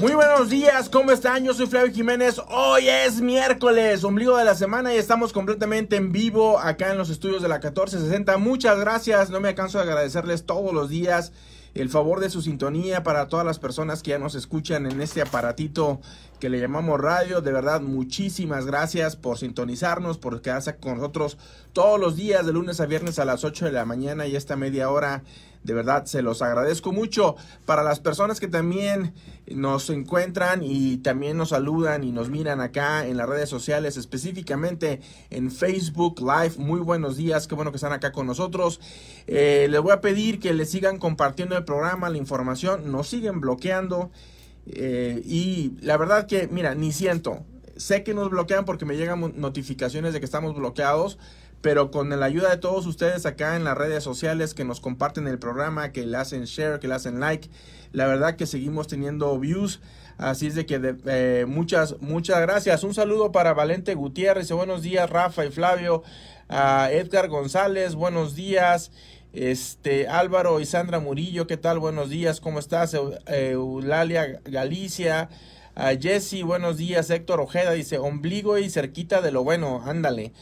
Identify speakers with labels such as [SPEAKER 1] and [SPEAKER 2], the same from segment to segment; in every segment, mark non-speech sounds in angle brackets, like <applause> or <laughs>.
[SPEAKER 1] Muy buenos días, ¿cómo están? Yo soy Flavio Jiménez. Hoy es miércoles, ombligo de la semana y estamos completamente en vivo acá en los estudios de la 1460. Muchas gracias, no me canso de agradecerles todos los días el favor de su sintonía para todas las personas que ya nos escuchan en este aparatito que le llamamos radio. De verdad, muchísimas gracias por sintonizarnos, por quedarse con nosotros todos los días de lunes a viernes a las 8 de la mañana y esta media hora de verdad, se los agradezco mucho. Para las personas que también nos encuentran y también nos saludan y nos miran acá en las redes sociales, específicamente en Facebook Live. Muy buenos días, qué bueno que están acá con nosotros. Eh, les voy a pedir que les sigan compartiendo el programa, la información, nos siguen bloqueando. Eh, y la verdad que, mira, ni siento. Sé que nos bloquean porque me llegan notificaciones de que estamos bloqueados pero con la ayuda de todos ustedes acá en las redes sociales que nos comparten el programa, que le hacen share, que le hacen like, la verdad que seguimos teniendo views. Así es de que eh, muchas, muchas gracias. Un saludo para Valente Gutiérrez. Buenos días, Rafa y Flavio. Edgar González, buenos días. Este, Álvaro y Sandra Murillo, ¿qué tal? Buenos días, ¿cómo estás? Eulalia Galicia. A Jesse, buenos días. Héctor Ojeda dice, ombligo y cerquita de lo bueno, ándale.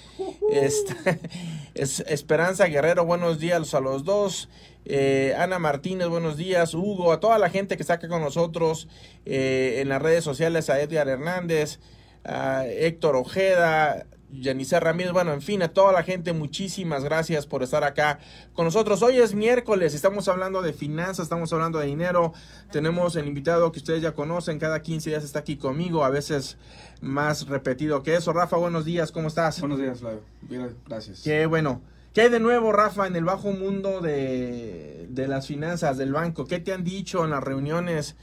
[SPEAKER 1] Este, <laughs> es, Esperanza Guerrero, buenos días a los dos. Eh, Ana Martínez, buenos días. Hugo, a toda la gente que está acá con nosotros eh, en las redes sociales, a Edgar Hernández, a Héctor Ojeda, Yanice Ramírez, bueno, en fin, a toda la gente, muchísimas gracias por estar acá con nosotros. Hoy es miércoles, estamos hablando de finanzas, estamos hablando de dinero. Tenemos el invitado que ustedes ya conocen, cada 15 días está aquí conmigo, a veces más repetido que eso. Rafa, buenos días, ¿cómo estás?
[SPEAKER 2] Buenos días, Flavio. Bien, gracias.
[SPEAKER 1] Qué bueno. ¿Qué hay de nuevo, Rafa, en el bajo mundo de, de las finanzas, del banco? ¿Qué te han dicho en las reuniones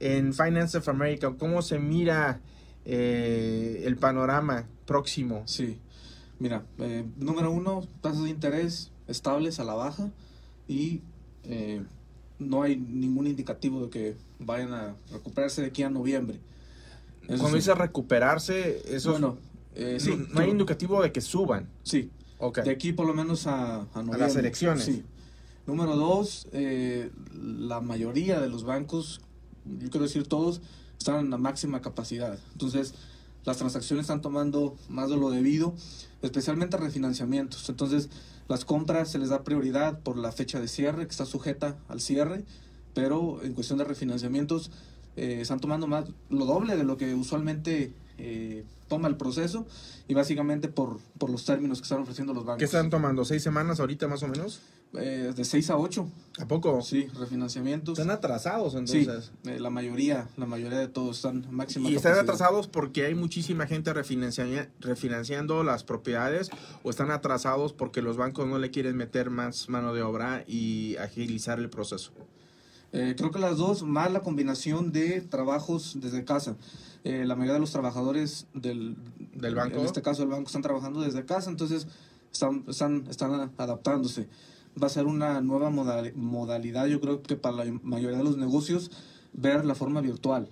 [SPEAKER 1] en Finance of America? ¿Cómo se mira? Eh, el panorama próximo.
[SPEAKER 2] Sí, mira, eh, número uno, tasas de interés estables a la baja y eh, no hay ningún indicativo de que vayan a recuperarse de aquí a noviembre.
[SPEAKER 1] Cuando dice recuperarse, eso
[SPEAKER 2] bueno,
[SPEAKER 1] eh, no, hay indicativo de que suban.
[SPEAKER 2] Sí, de aquí por lo menos a, a
[SPEAKER 1] noviembre. A las elecciones.
[SPEAKER 2] Sí. Número dos, la mayoría de los bancos, yo quiero decir todos, están en la máxima capacidad. Entonces, las transacciones están tomando más de lo debido, especialmente refinanciamientos. Entonces, las compras se les da prioridad por la fecha de cierre, que está sujeta al cierre, pero en cuestión de refinanciamientos, eh, están tomando más lo doble de lo que usualmente eh, toma el proceso y básicamente por, por los términos que están ofreciendo los bancos.
[SPEAKER 1] ¿Qué están tomando? ¿Seis semanas ahorita más o menos?
[SPEAKER 2] Eh, de 6 a 8.
[SPEAKER 1] ¿A poco?
[SPEAKER 2] Sí, refinanciamientos.
[SPEAKER 1] Están atrasados entonces.
[SPEAKER 2] Sí, eh, la mayoría, la mayoría de todos están máxima
[SPEAKER 1] ¿Y están atrasados porque hay muchísima gente refinanciando las propiedades o están atrasados porque los bancos no le quieren meter más mano de obra y agilizar el proceso?
[SPEAKER 2] Creo que las dos, más la combinación de trabajos desde casa. La mayoría de los trabajadores del,
[SPEAKER 1] del banco,
[SPEAKER 2] en este caso el banco, están trabajando desde casa, entonces están, están, están adaptándose va a ser una nueva modalidad, yo creo que para la mayoría de los negocios, ver la forma virtual.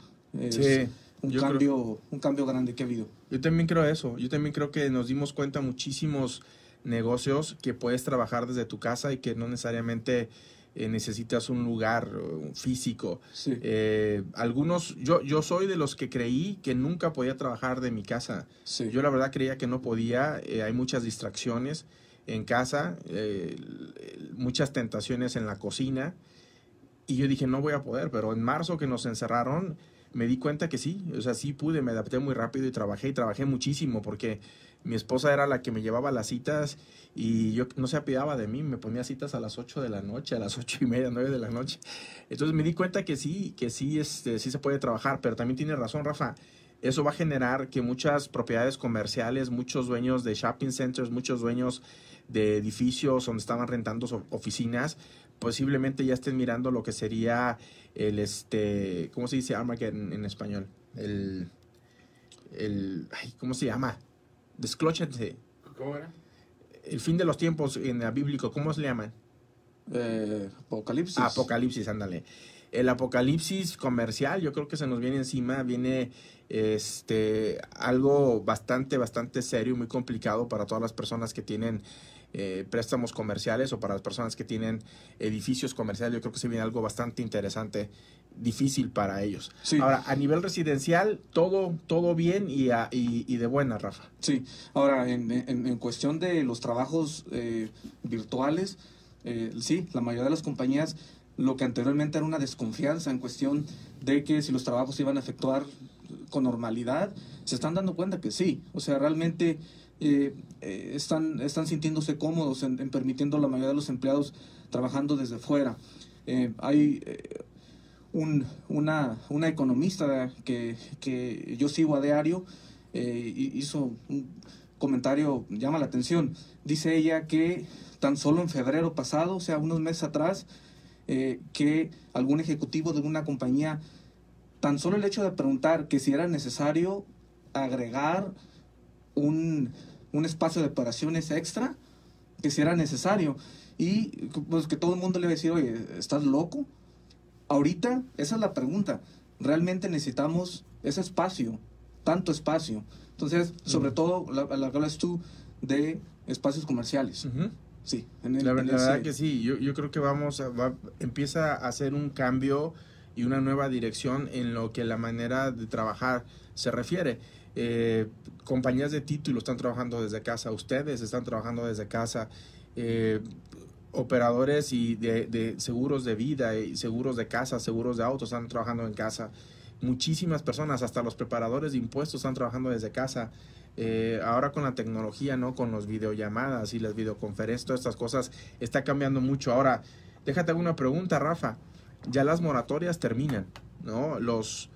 [SPEAKER 1] sí,
[SPEAKER 2] un cambio, un cambio grande que ha habido.
[SPEAKER 1] Yo también creo eso. Yo también creo que nos dimos cuenta muchísimos negocios que puedes trabajar desde tu casa y que no necesariamente eh, necesitas un lugar físico.
[SPEAKER 2] Sí.
[SPEAKER 1] Eh, algunos, yo, yo soy de los que creí que nunca podía trabajar de mi casa.
[SPEAKER 2] Sí.
[SPEAKER 1] Yo la verdad creía que no podía, eh, hay muchas distracciones en casa, eh, muchas tentaciones en la cocina. Y yo dije, no voy a poder, pero en marzo que nos encerraron, me di cuenta que sí, o sea, sí pude, me adapté muy rápido y trabajé y trabajé muchísimo porque mi esposa era la que me llevaba las citas y yo no se apiadaba de mí, me ponía citas a las 8 de la noche, a las ocho y media, 9 de la noche. Entonces me di cuenta que sí, que sí, este, sí se puede trabajar, pero también tiene razón Rafa, eso va a generar que muchas propiedades comerciales, muchos dueños de shopping centers, muchos dueños de edificios donde estaban rentando oficinas, posiblemente ya estén mirando lo que sería el, este, ¿cómo se dice Armageddon en español? El, el, ay, ¿cómo se llama? Desclóchense.
[SPEAKER 2] ¿Cómo era?
[SPEAKER 1] El fin de los tiempos en el bíblico, ¿cómo se le llaman?
[SPEAKER 2] Eh, apocalipsis.
[SPEAKER 1] Apocalipsis, ándale. El apocalipsis comercial, yo creo que se nos viene encima, viene este algo bastante, bastante serio, muy complicado para todas las personas que tienen eh, préstamos comerciales o para las personas que tienen edificios comerciales. Yo creo que se viene algo bastante interesante difícil para ellos.
[SPEAKER 2] Sí.
[SPEAKER 1] Ahora, a nivel residencial, todo, todo bien y, a- y, y de buena, Rafa.
[SPEAKER 2] Sí, ahora en, en- en cuestión de los trabajos eh, virtuales, eh, sí, la mayoría de las compañías, lo que anteriormente era una desconfianza en cuestión de que si los trabajos se iban a efectuar con normalidad, se están dando cuenta que sí, o sea, realmente eh, están, están sintiéndose cómodos en, en permitiendo a la mayoría de los empleados trabajando desde fuera. Hay un- una, una economista que, que yo sigo a diario, eh, hi- hizo un comentario, llama la atención. Dice ella que tan solo en febrero pasado, o sea, unos meses atrás, eh, que algún ejecutivo de una compañía, tan solo el hecho de preguntar que si era necesario agregar un, un espacio de operaciones extra, que si era necesario, y pues que todo el mundo le va a decir, oye, ¿estás loco? Ahorita, esa es la pregunta. ¿Realmente necesitamos ese espacio? Tanto espacio. Entonces, sobre todo, la, hablas tú de espacios comerciales. Sí. en el-
[SPEAKER 1] La,
[SPEAKER 2] en
[SPEAKER 1] la
[SPEAKER 2] ese-
[SPEAKER 1] verdad que sí, yo, yo creo que vamos a, va- empieza a hacer un cambio y una nueva dirección en lo que la manera de trabajar se refiere. Eh, compañías de título están trabajando desde casa, ustedes están trabajando desde casa, eh, operadores y de, de seguros de vida y seguros de casa, seguros de autos están trabajando en casa. Muchísimas personas, hasta los preparadores de impuestos están trabajando desde casa. Eh, ahora con la tecnología, ¿no? Con los videollamadas y las videoconferencias, todas estas cosas, está cambiando mucho. Ahora, déjate una pregunta, Rafa. Ya las moratorias terminan, ¿no? Los,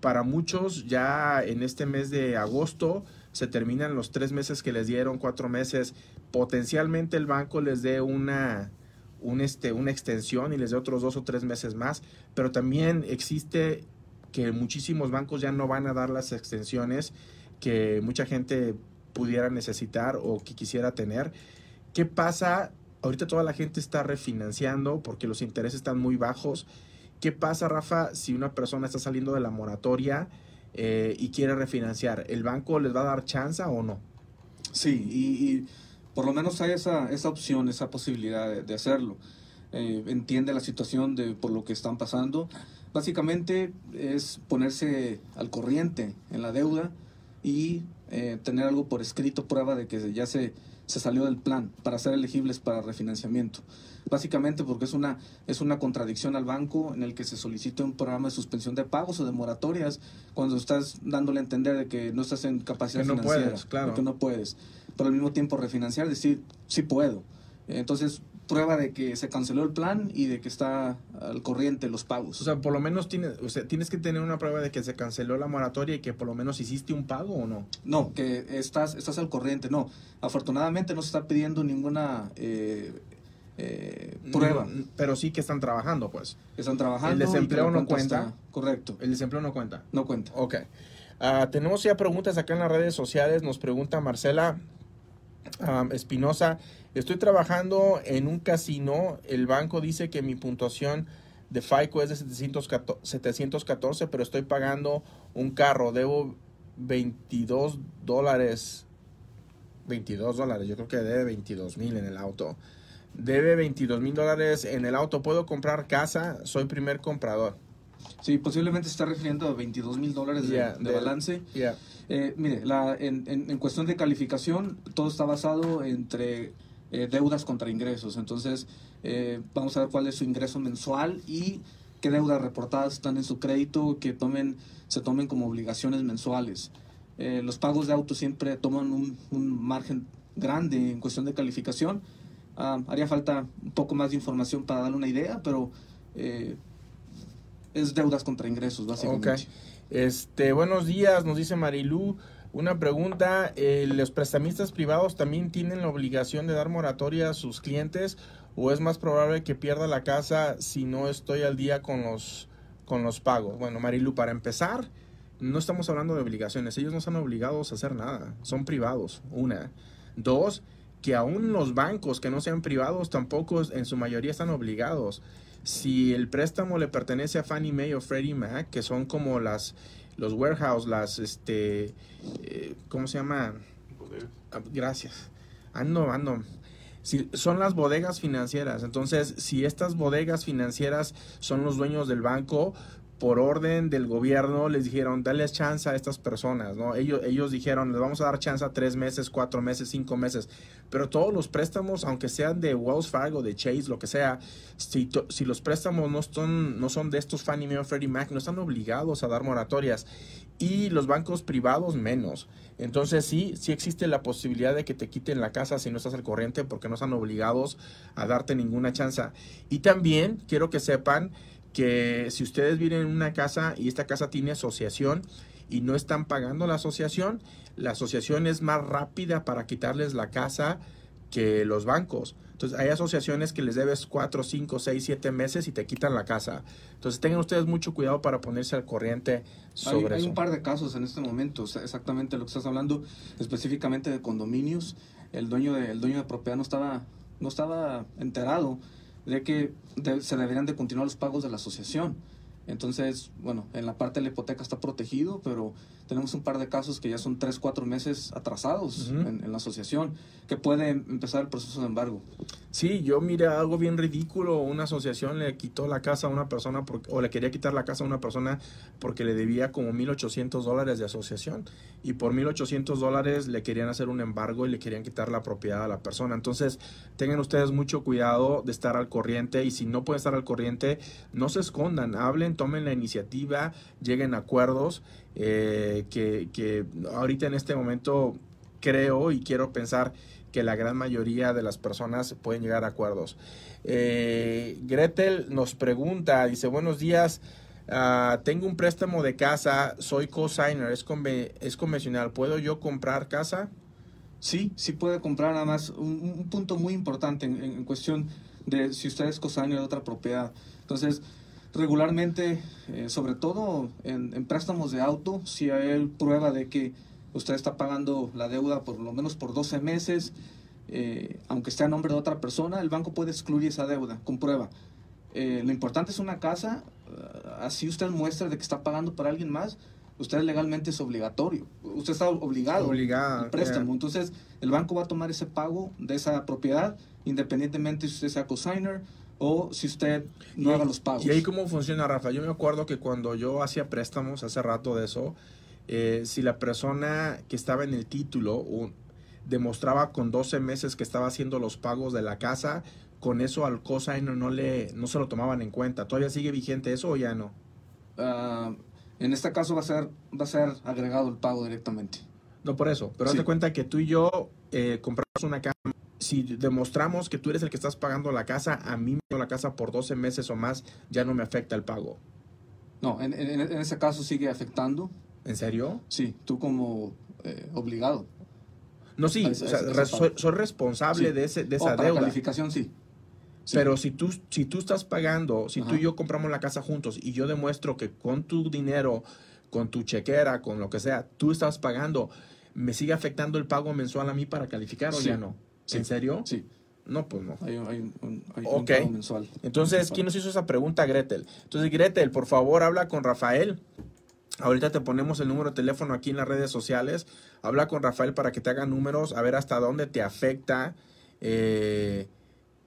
[SPEAKER 1] para muchos, ya en este mes de agosto se terminan los tres meses que les dieron, cuatro meses. Potencialmente el banco les dé una, un este, una extensión y les dé otros dos o tres meses más, pero también existe que muchísimos bancos ya no van a dar las extensiones que mucha gente pudiera necesitar o que quisiera tener. ¿Qué pasa? Ahorita toda la gente está refinanciando porque los intereses están muy bajos. ¿Qué pasa, Rafa, si una persona está saliendo de la moratoria eh, y quiere refinanciar? ¿El banco les va a dar chance o no?
[SPEAKER 2] Sí, y, y por lo menos hay esa, esa opción, esa posibilidad de, hacerlo. Eh, entiende la situación de por lo que están pasando. Básicamente es ponerse al corriente en la deuda y eh, tener algo por escrito, prueba de que ya se, se salió del plan para ser elegibles para refinanciamiento. Básicamente porque es una, es una contradicción al banco en el que se solicita un programa de suspensión de pagos o de moratorias cuando estás dándole a entender de que no estás en capacidad
[SPEAKER 1] Que no
[SPEAKER 2] financiera,
[SPEAKER 1] puedes, claro.
[SPEAKER 2] de que no puedes, pero al mismo tiempo refinanciar, decir, sí puedo. Entonces, prueba de que se canceló el plan y de que está al corriente los pagos.
[SPEAKER 1] O sea, por lo menos tienes, o sea, tienes que tener una prueba de que se canceló la moratoria y que por lo menos hiciste un pago o no.
[SPEAKER 2] No, que estás, estás al corriente, no. Afortunadamente no se está pidiendo ninguna eh, eh, prueba.
[SPEAKER 1] Pero sí que están trabajando, pues.
[SPEAKER 2] Están trabajando.
[SPEAKER 1] ¿El desempleo no
[SPEAKER 2] cuenta está- correcto,
[SPEAKER 1] El desempleo no cuenta.
[SPEAKER 2] no cuenta.
[SPEAKER 1] Ok. Ah, tenemos ya preguntas acá en las redes sociales. Nos pregunta Marcela Espinosa. Estoy trabajando en un casino. El banco dice que mi puntuación de FICO es de 714, 714, pero estoy pagando un carro. Debo 22 dólares. 22 dólares. Yo creo que debe 22 mil en el auto. Debe 22 mil dólares en el auto. ¿Puedo comprar casa? Soy primer comprador.
[SPEAKER 2] Sí, posiblemente se está refiriendo a 22 mil dólares de,
[SPEAKER 1] Ya,
[SPEAKER 2] de
[SPEAKER 1] de-
[SPEAKER 2] balance.
[SPEAKER 1] Ya.
[SPEAKER 2] Eh, mire, la, en, en- en cuestión de calificación, todo está basado entre eh, deudas contra ingresos. Entonces, eh, vamos a ver cuál es su ingreso mensual y qué deudas reportadas están en su crédito que tomen, se tomen como obligaciones mensuales. Eh, los pagos de auto siempre toman un, un margen grande en cuestión de calificación. Ah, haría falta un poco más de información para darle una idea, pero eh, es deudas contra ingresos, básicamente.
[SPEAKER 1] Ok. Este, buenos días, nos dice Marilú. Una pregunta, eh, ¿los prestamistas privados también tienen la obligación de dar moratoria a sus clientes o es más probable que pierda la casa si no estoy al día con los, con los pagos? Bueno, Marilú, para empezar, no estamos hablando de obligaciones, ellos no están obligados a hacer nada, son privados, una. Dos, que aún los bancos que no sean privados tampoco en su mayoría están obligados. Si el préstamo le pertenece a Fannie Mae o Freddie Mac, que son como las los warehouse, las este eh, ¿cómo se llama? Ah, Gracias. Ando, ando. Si, son las bodegas financieras. Entonces, si estas bodegas financieras son los dueños del banco, por orden del gobierno les dijeron, dale chance a estas personas, ¿no? Ellos, ellos dijeron, les vamos a dar chance a tres meses, cuatro meses, cinco meses. Pero todos los préstamos, aunque sean de Wells Fargo, de Chase, lo que sea, si, si los préstamos no son, no son de estos Fannie Mae o Freddie Mac, no están obligados a dar moratorias. Y los bancos privados menos. Entonces sí, sí existe la posibilidad de que te quiten la casa si no estás al corriente porque no están obligados a darte ninguna chance. Y también quiero que sepan que si ustedes viven en una casa y esta casa tiene asociación y no están pagando la asociación, la asociación es más rápida para quitarles la casa que los bancos. Entonces hay asociaciones que les debes 4, 5, 6, 7 meses y te quitan la casa. Entonces tengan ustedes mucho cuidado para ponerse al corriente sobre
[SPEAKER 2] hay, hay un par de casos en este momento, exactamente lo que estás hablando, específicamente de condominios. El dueño de, el dueño de propiedad no estaba, no estaba enterado de que se deberían de continuar los pagos de la asociación. Entonces, bueno, en la parte de la hipoteca está protegido, pero tenemos un par de casos que ya son tres, cuatro meses atrasados en, la asociación, que puede empezar el proceso de embargo.
[SPEAKER 1] Sí, yo miré algo bien ridículo. Una asociación le quitó la casa a una persona, o le quería quitar la casa a una persona porque le debía como 1.800 dólares de asociación. Y por 1.800 dólares le querían hacer un embargo y le querían quitar la propiedad a la persona. Entonces, tengan ustedes mucho cuidado de estar al corriente. Y si no pueden estar al corriente, no se escondan, hablen, tomen la iniciativa, lleguen a acuerdos. Eh, que, que ahorita en este momento creo y quiero pensar que la gran mayoría de las personas pueden llegar a acuerdos. Eh, Gretel nos pregunta, dice, buenos días, ah, tengo un préstamo de casa, soy cosigner, es, es convencional, ¿puedo yo comprar casa?
[SPEAKER 2] Sí, sí puede comprar, nada más un, punto muy importante en, cuestión de si usted es cosigner de otra propiedad. Entonces, regularmente, eh, sobre todo en, en, préstamos de auto, si hay prueba de que usted está pagando la deuda por lo menos por 12 meses, eh, aunque esté a nombre de otra persona, el banco puede excluir esa deuda con prueba. Eh, lo importante es una casa, así usted muestra de que está pagando para alguien más, usted legalmente es obligatorio, usted está obligado
[SPEAKER 1] al
[SPEAKER 2] préstamo, entonces el banco va a tomar ese pago de esa propiedad, independientemente si usted sea cosigner o si usted no haga los pagos.
[SPEAKER 1] ¿Y ahí cómo funciona, Rafa? Yo me acuerdo que cuando yo hacía préstamos hace rato de eso, eh, si la persona que estaba en el título demostraba con 12 meses que estaba haciendo los pagos de la casa, con eso al cosigner no, le, no se lo tomaban en cuenta. ¿Todavía sigue vigente eso o ya no?
[SPEAKER 2] Ah, en este caso va a, ser, va a ser agregado el pago directamente.
[SPEAKER 1] No por eso, pero hazte cuenta que tú y yo eh, compramos una casa. Si demostramos que tú eres el que estás pagando la casa, a mí me la casa por 12 meses o más, ya no me afecta el pago.
[SPEAKER 2] No, en, en, en ese caso sigue afectando
[SPEAKER 1] ¿En serio?
[SPEAKER 2] Sí, tú como eh, obligado.
[SPEAKER 1] No, sí, o sea, soy, responsable de, ese, de esa
[SPEAKER 2] para calificación, sí.
[SPEAKER 1] Pero si tú, si tú estás pagando, si tú y yo compramos la casa juntos y yo demuestro que con tu dinero, con tu chequera, con lo que sea, tú estás pagando, ¿me sigue afectando el pago mensual a mí para calificar o ya no? ¿En serio?
[SPEAKER 2] Sí.
[SPEAKER 1] No, pues no.
[SPEAKER 2] Hay, un,
[SPEAKER 1] pago mensual. Entonces, ¿quién nos hizo esa pregunta, Gretel? Entonces, Gretel, por favor, habla con Rafael Ahorita te ponemos el número de teléfono aquí en las redes sociales. Habla con Rafael para que te haga números, a ver hasta dónde te afecta eh,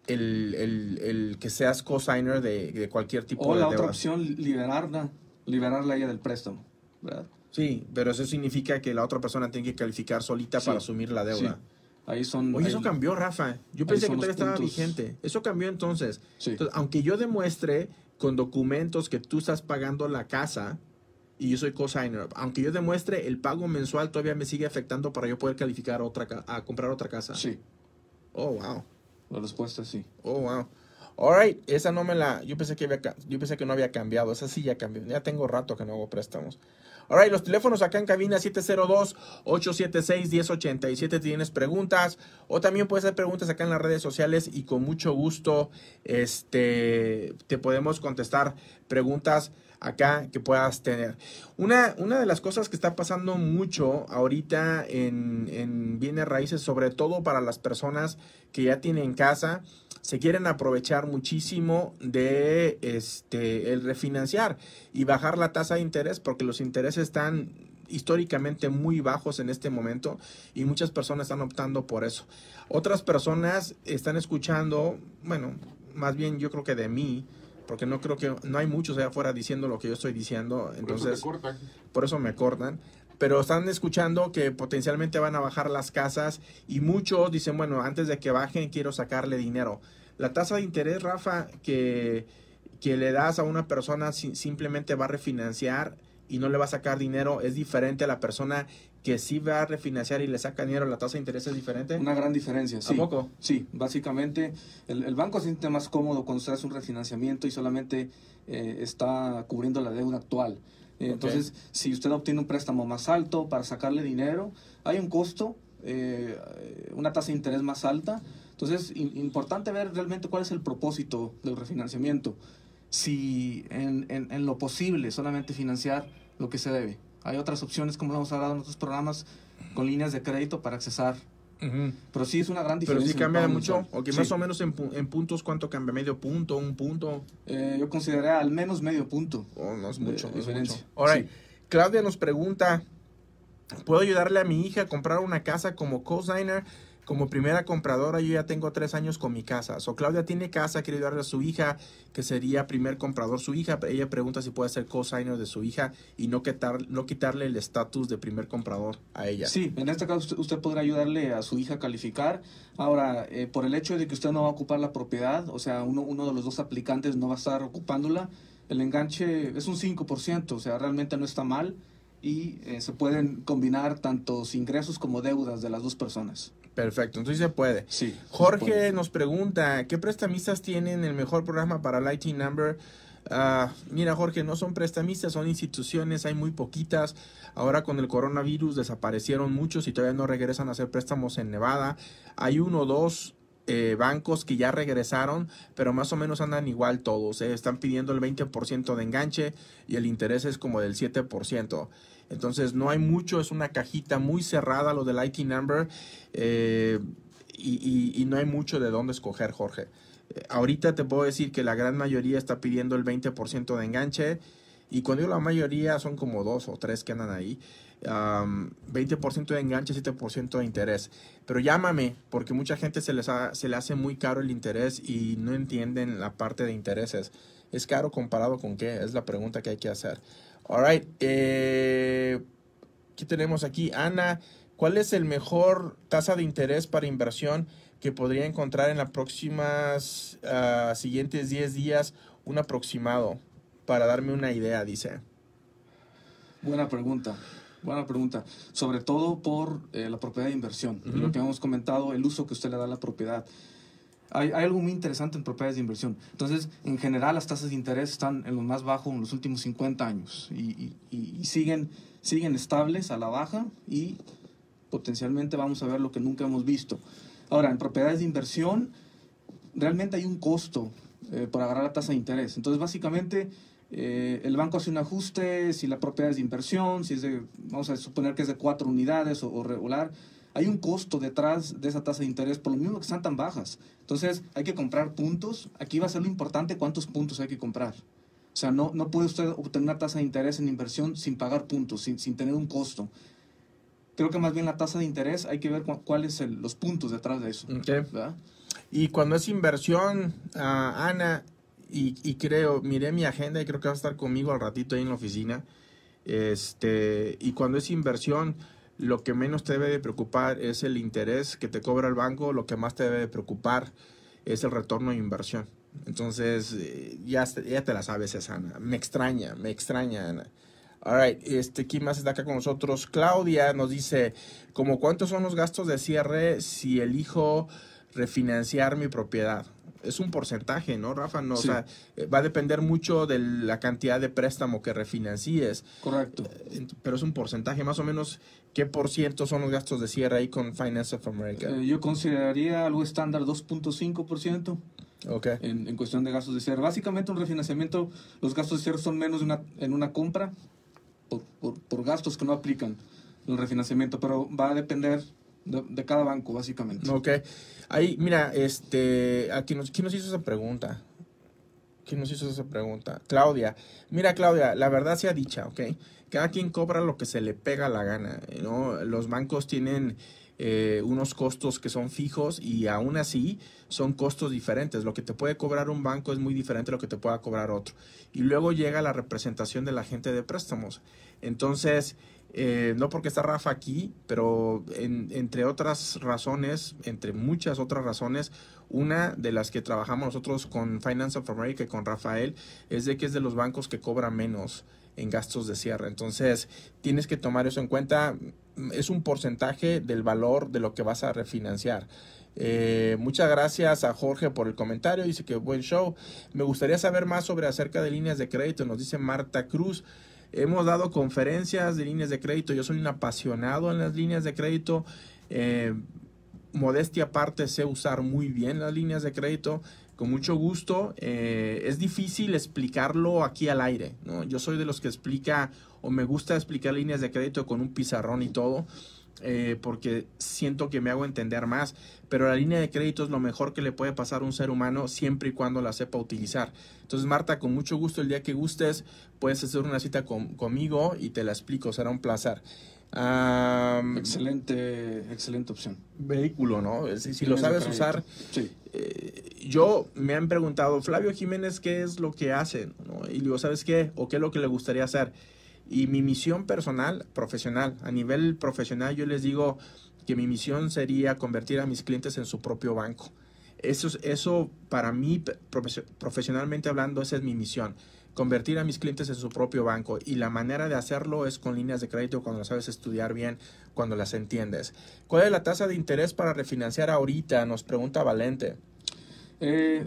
[SPEAKER 1] el, que seas cosigner de, de cualquier tipo
[SPEAKER 2] de
[SPEAKER 1] O
[SPEAKER 2] la otra opción, liberarla, liberarla ella del préstamo, ¿verdad?
[SPEAKER 1] Sí, pero eso significa que la otra persona tiene que calificar solita para asumir la deuda.
[SPEAKER 2] Ahí son.
[SPEAKER 1] Oye, eso cambió, Rafa. Yo pensé que todavía estaba vigente. Eso cambió entonces. entonces. Aunque yo demuestre con documentos que tú estás pagando la casa, y yo soy cosigner. Aunque yo demuestre el pago mensual, todavía me sigue afectando para yo poder calificar otra a comprar otra casa.
[SPEAKER 2] Sí.
[SPEAKER 1] Oh, wow.
[SPEAKER 2] La respuesta es sí.
[SPEAKER 1] Oh, wow. Alright, esa no me la. Yo pensé que había, yo pensé que no había cambiado. Esa sí ya cambió. Ya tengo rato que no hago préstamos. Alright, los teléfonos acá en cabina 702-876-1087. Tienes preguntas o también puedes hacer preguntas acá en las redes sociales y con mucho gusto este, te podemos contestar preguntas acá que puedas tener. Una, una de las cosas que está pasando mucho ahorita en, en bienes raíces, sobre todo para las personas que ya tienen casa, se quieren aprovechar muchísimo de este el refinanciar y bajar la tasa de interés porque los intereses están históricamente muy bajos en este momento y muchas personas están optando por eso. Otras personas están escuchando, bueno, más bien yo creo que de mí, porque no creo que no hay muchos allá afuera diciendo lo que yo estoy diciendo, entonces
[SPEAKER 3] Por eso te cortan.
[SPEAKER 1] por eso me cortan. Pero están escuchando que potencialmente van a bajar las casas y muchos dicen, bueno, antes de que bajen quiero sacarle dinero. La tasa de interés, Rafa, que, que le das a una persona si- simplemente va a refinanciar y no le va a sacar dinero, es diferente a la persona que sí va a refinanciar y le saca dinero, la tasa de interés es diferente.
[SPEAKER 2] Una gran diferencia, sí.
[SPEAKER 1] poco?
[SPEAKER 2] Sí, básicamente el, el banco se siente más cómodo cuando se hace un refinanciamiento y solamente eh, está cubriendo la deuda actual. Eh,
[SPEAKER 1] Ok.
[SPEAKER 2] Entonces, si usted obtiene un préstamo más alto para sacarle dinero, hay un costo, eh, una tasa de interés más alta. Entonces, in- importante ver realmente cuál es el propósito del refinanciamiento. Si en, en- en lo posible solamente financiar lo que se debe. Hay otras opciones, como lo hemos hablado en otros programas, con líneas de crédito para accesar pero sí es una gran
[SPEAKER 1] Pero
[SPEAKER 2] diferencia.
[SPEAKER 1] sí
[SPEAKER 2] en el
[SPEAKER 1] cambia mucho, o que
[SPEAKER 2] Sí.
[SPEAKER 1] más o menos en, pu- en puntos, ¿cuánto cambia? ¿Medio punto? ¿Un punto?
[SPEAKER 2] Eh, yo consideraría al menos medio punto.
[SPEAKER 1] Oh, no es
[SPEAKER 2] de
[SPEAKER 1] mucho, es
[SPEAKER 2] diferencia. Sí.
[SPEAKER 1] Claudia nos pregunta, ¿puedo ayudarle a mi hija a comprar una casa como cosigner? Como primera compradora, yo ya tengo tres años con mi casa. So, Claudia tiene casa, quiere ayudarle a su hija, que sería primer comprador su hija. Ella pregunta si puede ser cosigner de su hija y no, quitar, no quitarle el estatus de primer comprador a ella.
[SPEAKER 2] Sí, en este caso usted, podrá ayudarle a su hija a calificar. Ahora, eh, por el hecho de que usted no va a ocupar la propiedad, o sea, uno, uno de los dos aplicantes no va a estar ocupándola, el enganche es un 5%, o sea, realmente no está mal y eh, se pueden combinar tantos ingresos como deudas de las dos personas.
[SPEAKER 1] Perfecto, entonces se puede.
[SPEAKER 2] Sí.
[SPEAKER 1] Jorge
[SPEAKER 2] puede.
[SPEAKER 1] nos pregunta, ¿qué prestamistas tienen el mejor programa para Lighting Number? Ah, mira, Jorge, no son prestamistas, son instituciones, hay muy poquitas. Ahora con el coronavirus desaparecieron muchos y todavía no regresan a hacer préstamos en Nevada. Hay uno o dos eh, bancos que ya regresaron, pero más o menos andan igual todos. eh. Están pidiendo el 20% de enganche y el interés es como del 7%. Entonces no hay mucho, es una cajita muy cerrada lo del IT number eh, y, no hay mucho de dónde escoger, Jorge. Eh, ahorita te puedo decir que la gran mayoría está pidiendo el 20% de enganche y cuando digo la mayoría son como dos o tres que andan ahí. Am, 20% de enganche, 7% de interés. Pero llámame, porque mucha gente se, les ha- se le hace muy caro el interés y no entienden la parte de intereses. ¿Es caro comparado con qué? Es la pregunta que hay que hacer. Alright, eh, ¿qué tenemos aquí? Ana, ¿cuál es el mejor tasa de interés para inversión que podría encontrar en las próximas ah, siguientes 10 días? Un aproximado para darme una idea, dice.
[SPEAKER 2] Buena pregunta, buena pregunta. Sobre todo por eh, la propiedad de inversión, lo que hemos comentado, el uso que usted le da a la propiedad. Hay, algo muy interesante en propiedades de inversión. Entonces, en general, las tasas de interés están en lo más bajo en los últimos 50 años y, siguen, siguen estables a la baja y potencialmente vamos a ver lo que nunca hemos visto. Ahora, en propiedades de inversión, realmente hay un costo eh, por agarrar la tasa de interés. Entonces, básicamente, eh, el banco hace un ajuste si la propiedad es de inversión, si es de, vamos a suponer que es de cuatro unidades o regular. Hay un costo detrás de esa tasa de interés, por lo mismo que están tan bajas. Entonces, hay que comprar puntos. Aquí va a ser lo importante cuántos puntos hay que comprar. O sea, no, no puede usted obtener una tasa de interés en inversión sin pagar puntos, sin, sin tener un costo. Creo que más bien la tasa de interés hay que ver cu- cuáles son los puntos detrás de eso.
[SPEAKER 1] Ok.
[SPEAKER 2] ¿verdad?
[SPEAKER 1] Y cuando es inversión, ah, Ana, y, y creo, miré mi agenda y creo que va a estar conmigo al ratito ahí en la oficina. Este, y cuando es inversión, lo que menos te debe de preocupar es el interés que te cobra el banco, lo que más te debe de preocupar es el retorno de inversión. Entonces, eh, ya, ya te la sabes esa, Ana. Me extraña, me extraña, Ana. Alright, este, ¿quién más está acá con nosotros? Claudia nos dice, como cuántos son los gastos de cierre si elijo refinanciar mi propiedad? Es un porcentaje, ¿no, Rafa? No,
[SPEAKER 2] Sí.
[SPEAKER 1] O sea, eh, va a depender mucho de la cantidad de préstamo que refinancies,
[SPEAKER 2] Correcto.
[SPEAKER 1] Ent- pero es un porcentaje, más o menos, ¿qué por ciento son los gastos de cierre ahí con Finance of America?
[SPEAKER 2] Eh, yo consideraría algo estándar 2.5%
[SPEAKER 1] ok.
[SPEAKER 2] en, en cuestión de gastos de cierre. Básicamente un refinanciamiento, los gastos de cierre son menos de una, en una compra por, por, por gastos que no aplican el refinanciamiento, pero va a depender de, de cada banco, básicamente.
[SPEAKER 1] Ok. Ahí, mira, este, aquí nos, ¿quién nos hizo esa pregunta? ¿Quién nos hizo esa pregunta? Claudia. Mira, Claudia, la verdad sea dicha, ¿ok? Cada quien cobra lo que se le pega la gana, ¿no? Los bancos tienen eh, unos costos que son fijos y aún así son costos diferentes. Lo que te puede cobrar un banco es muy diferente a lo que te pueda cobrar otro. Y luego llega la representación de la gente de préstamos. Entonces, eh, no porque está Rafa aquí, pero entre otras razones, entre muchas otras razones, una de las que trabajamos nosotros con Finance of America y con Rafael es de que es de los bancos que cobra menos en gastos de cierre. Entonces, tienes que tomar eso en cuenta. Es un porcentaje del valor de lo que vas a refinanciar. Eh, muchas gracias a Jorge por el comentario. Dice que buen show. Me gustaría saber más sobre acerca de líneas de crédito. Nos dice Marta Cruz. Hemos dado conferencias de líneas de crédito. Yo soy un apasionado en las líneas de crédito. Eh, modestia aparte, sé usar muy bien las líneas de crédito. Con mucho gusto. Eh, es difícil explicarlo aquí al aire. ¿no? Yo soy de los que explica o me gusta explicar líneas de crédito con un pizarrón y todo. Eh, porque siento que me hago entender más, pero la línea de crédito es lo mejor que le puede pasar a un ser humano siempre y cuando la sepa utilizar. Entonces, Marta, con mucho gusto, el día que gustes, puedes hacer una cita conmigo y te la explico, será un placer
[SPEAKER 2] excelente, excelente opción.
[SPEAKER 1] Vehículo, ¿no? Si, lo sabes usar. Sí. Eh, yo me han preguntado, Flavio Jiménez, ¿qué es lo que hace? Y digo, ¿sabes qué? ¿O qué es lo que le gustaría hacer? Y mi misión personal, profesional, a nivel profesional, yo les digo que mi misión sería convertir a mis clientes en su propio banco. Eso, eso para mí, profesionalmente hablando, esa es mi misión convertir a mis clientes en su propio banco y la manera de hacerlo es con líneas de crédito cuando las sabes estudiar bien, cuando las entiendes. ¿Cuál es la tasa de interés para refinanciar ahorita? Nos pregunta Valente.
[SPEAKER 2] Eh,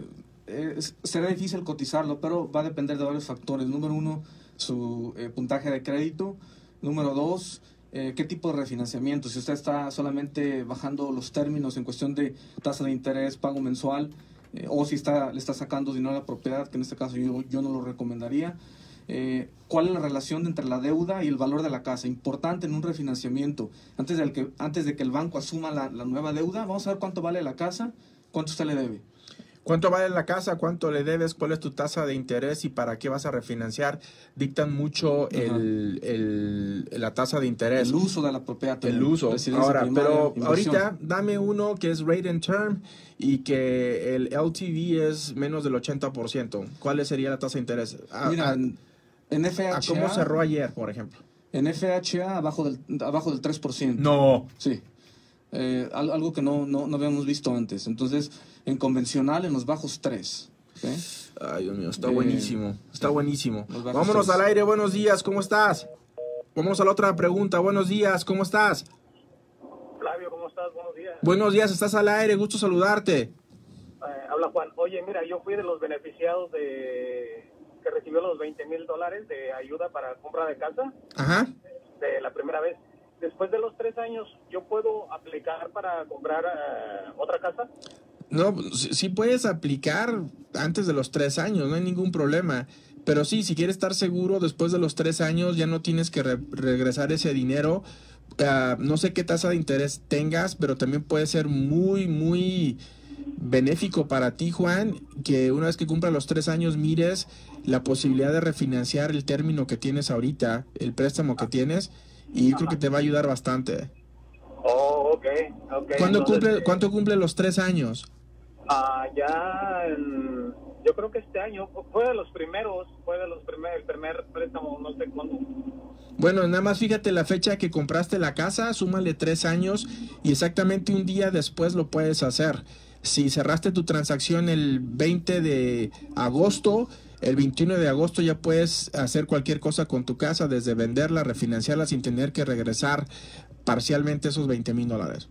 [SPEAKER 2] será difícil cotizarlo, pero va a depender de varios factores. Número uno, su eh, puntaje de crédito. Número dos, eh, qué tipo de refinanciamiento. Si usted está solamente bajando los términos en cuestión de tasa de interés, pago mensual, eh, o si está, le está sacando dinero a la propiedad, que en este caso yo, no lo recomendaría. Eh, ¿Cuál es la relación entre la deuda y el valor de la casa? Importante en un refinanciamiento. Antes de que, antes de que el banco asuma la, la nueva deuda, vamos a ver cuánto vale la casa, cuánto usted le debe.
[SPEAKER 1] ¿Cuánto vale la casa? ¿Cuánto le debes? ¿Cuál es tu tasa de interés y para qué vas a refinanciar? Dictan mucho el, el, la tasa de interés.
[SPEAKER 2] El uso de la propiedad.
[SPEAKER 1] El uso. Ahora, pero ahorita dame uno que es rate and term y que el LTV es menos del 80%. ¿Cuál sería la tasa de interés?
[SPEAKER 2] Mira, en FHA...
[SPEAKER 1] ¿Cómo cerró ayer, por ejemplo?
[SPEAKER 2] En FHA abajo del, abajo del 3%.
[SPEAKER 1] No.
[SPEAKER 2] Sí. Eh, algo que no, no, no, habíamos visto antes. Entonces, en convencional, en los bajos 3.
[SPEAKER 1] Ay, Dios mío, está buenísimo. Está buenísimo. Vámonos al aire, buenos días, ¿cómo estás? Vamos a la otra pregunta, buenos días, ¿cómo estás?
[SPEAKER 3] Flavio, ¿cómo estás? Buenos días.
[SPEAKER 1] Buenos días, estás al aire, gusto saludarte. Eh,
[SPEAKER 3] habla Juan. Oye, mira, yo fui de los beneficiados de que recibió los 20 mil dólares de ayuda para compra de casa.
[SPEAKER 1] Ajá.
[SPEAKER 3] De la primera vez después de los tres años, ¿yo puedo aplicar para comprar eh, otra casa?
[SPEAKER 1] No, sí, puedes aplicar antes de los tres años, no hay ningún problema. Pero sí, si quieres estar seguro, después de los tres años ya no tienes que regresar ese dinero. Ah, no sé qué tasa de interés tengas, pero también puede ser muy, muy benéfico para ti, Juan, que una vez que cumpla los tres años mires la posibilidad de refinanciar el término que tienes ahorita, el préstamo que tienes, y yo creo que te va a ayudar bastante.
[SPEAKER 3] Oh, ok, ok.
[SPEAKER 1] cumple, ¿Cuánto cumple los tres años?
[SPEAKER 3] Ah, ya, yo creo que este año, fue de los primeros, fue de los primeros, el primer préstamo, no sé cuándo.
[SPEAKER 1] Bueno, nada más fíjate la fecha que compraste la casa, súmale tres años y exactamente un día después lo puedes hacer. Si cerraste tu transacción el 20 de agosto, el 21 de agosto ya puedes hacer cualquier cosa con tu casa, desde venderla, refinanciarla sin tener que regresar parcialmente esos 20 mil dólares.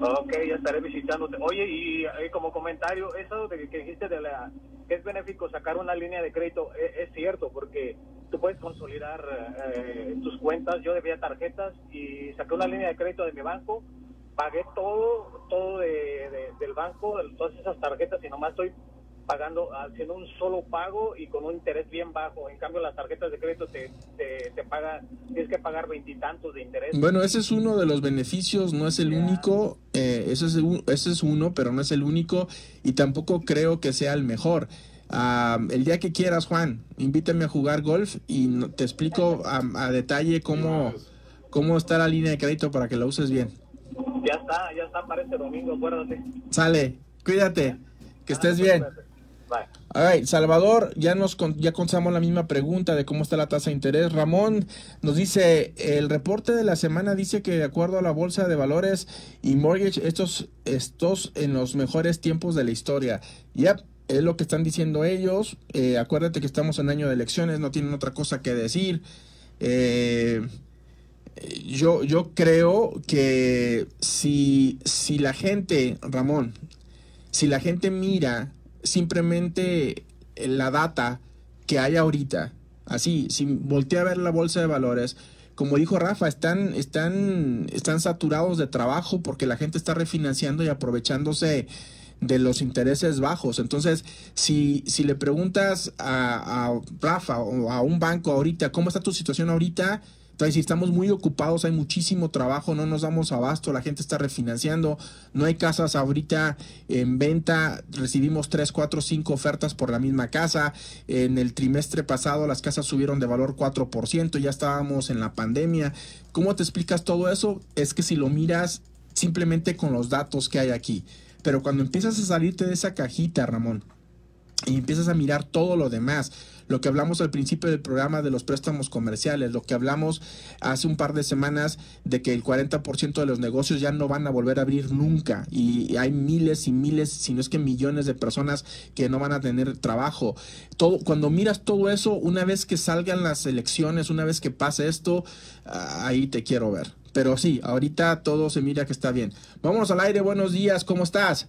[SPEAKER 3] Ok, ya estaré visitándote. Oye, y, como comentario, eso de que dijiste de la que es benéfico sacar una línea de crédito, e, es, cierto, porque tú puedes consolidar eh, tus cuentas. Yo debía tarjetas y saqué una línea de crédito de mi banco, pagué todo, todo de, del banco, todas esas tarjetas y nomás estoy pagando, haciendo un solo pago y con un interés bien bajo. En cambio, las tarjetas de crédito te, te, pagan, tienes que pagar veintitantos de interés.
[SPEAKER 1] Bueno, ese es uno de los beneficios, no es el único, eh, ese, es, ese es uno, pero no es el único y tampoco creo que sea el mejor. el día que quieras, Juan, invítame a jugar golf y te explico a, detalle cómo, cómo está la línea de crédito para que la uses bien.
[SPEAKER 3] Ya está, ya está para este domingo, acuérdate.
[SPEAKER 1] Sale, cuídate, que estés bien. Salvador, ya nos ya contamos la misma pregunta de cómo está la tasa de interés. Ramón nos dice, el reporte de la semana dice que de acuerdo a la bolsa de valores y mortgage, estos, estos en los mejores tiempos de la historia. Ya, es lo que están diciendo ellos. Eh, acuérdate que estamos en año de elecciones, no tienen otra cosa que decir. Eh, yo, yo creo que si, si la gente, Ramón, si la gente mira simplemente la data que hay ahorita, así, si voltea a ver la bolsa de valores, como dijo Rafa, están, están, están saturados de trabajo porque la gente está refinanciando y aprovechándose de los intereses bajos. Entonces, si, si le preguntas a, a Rafa o a un banco ahorita, ¿cómo está tu situación ahorita? Entonces, si estamos muy ocupados, hay muchísimo trabajo, no nos damos abasto, la gente está refinanciando, no hay casas ahorita en venta, recibimos 3, 4, 5 ofertas por la misma casa. En el trimestre pasado las casas subieron de valor 4%, ya estábamos en la pandemia. ¿Cómo te explicas todo eso? Es que si lo miras simplemente con los datos que hay aquí. Pero cuando empiezas a salirte de esa cajita, Ramón, y empiezas a mirar todo lo demás, lo que hablamos al principio del programa de los préstamos comerciales, lo que hablamos hace un par de semanas de que el 40% de los negocios ya no van a volver a abrir nunca y hay miles y miles, si no es que millones de personas que no van a tener trabajo. Todo, cuando miras todo eso, una vez que salgan las elecciones, una vez que pase esto, ah, ahí te quiero ver. Pero sí, ahorita todo se mira que está bien. Vamos al aire, buenos días, ¿cómo estás?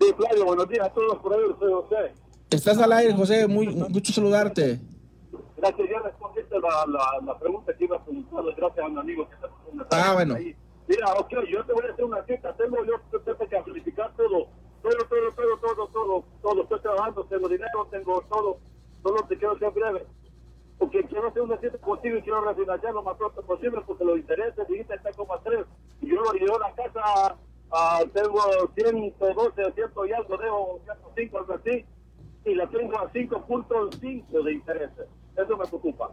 [SPEAKER 4] Sí, Claudio, buenos días a todos por ahí, soy José.
[SPEAKER 1] Estás al aire, José, muy mucho saludarte.
[SPEAKER 4] Gracias, ya respondiste la, la, la pregunta que iba a preguntar, gracias a un amigo que
[SPEAKER 1] está Ah, bueno.
[SPEAKER 4] Mira, ok, yo te voy a hacer una cita, tengo yo tengo que amplificar todo, todo, todo, todo, todo, todo, todo, estoy trabajando, tengo dinero, tengo todo, solo te quiero ser breve, porque quiero hacer una cita contigo y quiero refinanciar lo más pronto posible, porque los intereses, dijiste, está como a tres, y yo, yo la casa, uh, tengo 112, 100 y algo, debo 105, algo así, y la tengo a 5.5 de interés. Eso me preocupa.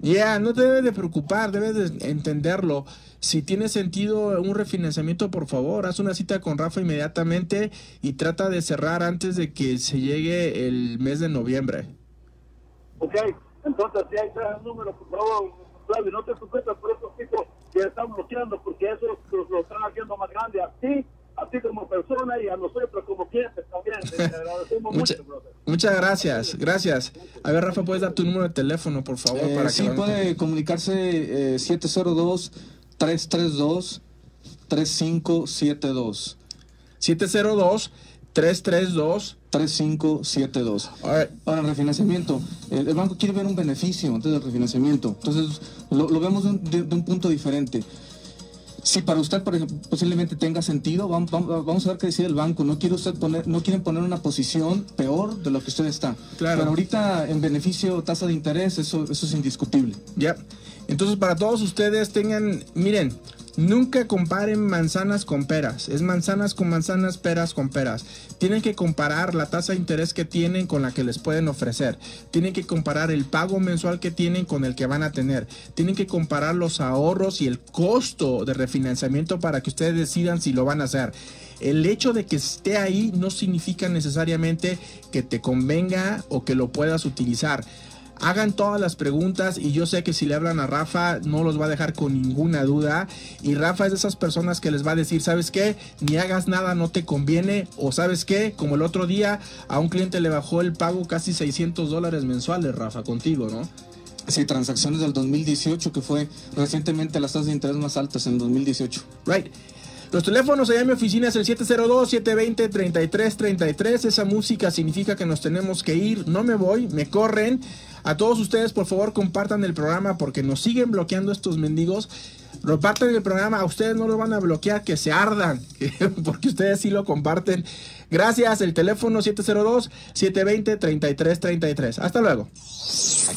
[SPEAKER 1] Ya, no te debes de preocupar, debes de entenderlo. Si tiene sentido un refinanciamiento, por favor, haz una cita con Rafa inmediatamente y trata de cerrar antes de que se llegue el mes de noviembre.
[SPEAKER 4] Ok, entonces si hay tres números, por favor, no te preocupes por esos tipos que están bloqueando, porque eso lo, lo están haciendo más grande a ti a como persona y a nosotros como clientes también. <laughs> mucho,
[SPEAKER 1] Muchas gracias, gracias. A ver, Rafa, ¿puedes dar tu número de teléfono, por favor?
[SPEAKER 2] Eh, para sí, puede comunicarse eh, 702-332-3572.
[SPEAKER 1] 702 332
[SPEAKER 2] 3572. Para el refinanciamiento, el, banco quiere ver un beneficio antes del refinanciamiento. Entonces, lo, vemos de un punto diferente. Si para usted, por ejemplo, posiblemente tenga sentido, vamos, vamos, a ver qué decide el banco. No quiere usted poner, no quieren poner una posición peor de lo que usted está. Claro. Pero ahorita en beneficio tasa de interés, eso, eso es indiscutible.
[SPEAKER 1] Ya. Entonces, para todos ustedes tengan, miren, Nunca comparen manzanas con peras. Es manzanas con manzanas, peras con peras. Tienen que comparar la tasa de interés que tienen con la que les pueden ofrecer. Tienen que comparar el pago mensual que tienen con el que van a tener. Tienen que comparar los ahorros y el costo de refinanciamiento para que ustedes decidan si lo van a hacer. El hecho de que esté ahí no significa necesariamente que te convenga o que lo puedas utilizar hagan todas las preguntas y yo sé que si le hablan a Rafa no los va a dejar con ninguna duda y Rafa es de esas personas que les va a decir, ¿sabes qué? Ni hagas nada, no te conviene o ¿sabes qué? Como el otro día a un cliente le bajó el pago casi 600 dólares mensuales, Rafa, contigo, ¿no?
[SPEAKER 2] Sí, transacciones del 2018 que fue recientemente las tasas de interés más altas en 2018.
[SPEAKER 1] Right. Los teléfonos allá en mi oficina es el 702-720-3333. Esa música significa que nos tenemos que ir. No me voy, me corren. A todos ustedes, por favor, compartan el programa porque nos siguen bloqueando estos mendigos. Compartan el programa, a ustedes no lo van a bloquear, que se ardan, <laughs> porque ustedes sí lo comparten. Gracias, el teléfono 702-720-3333. Hasta luego.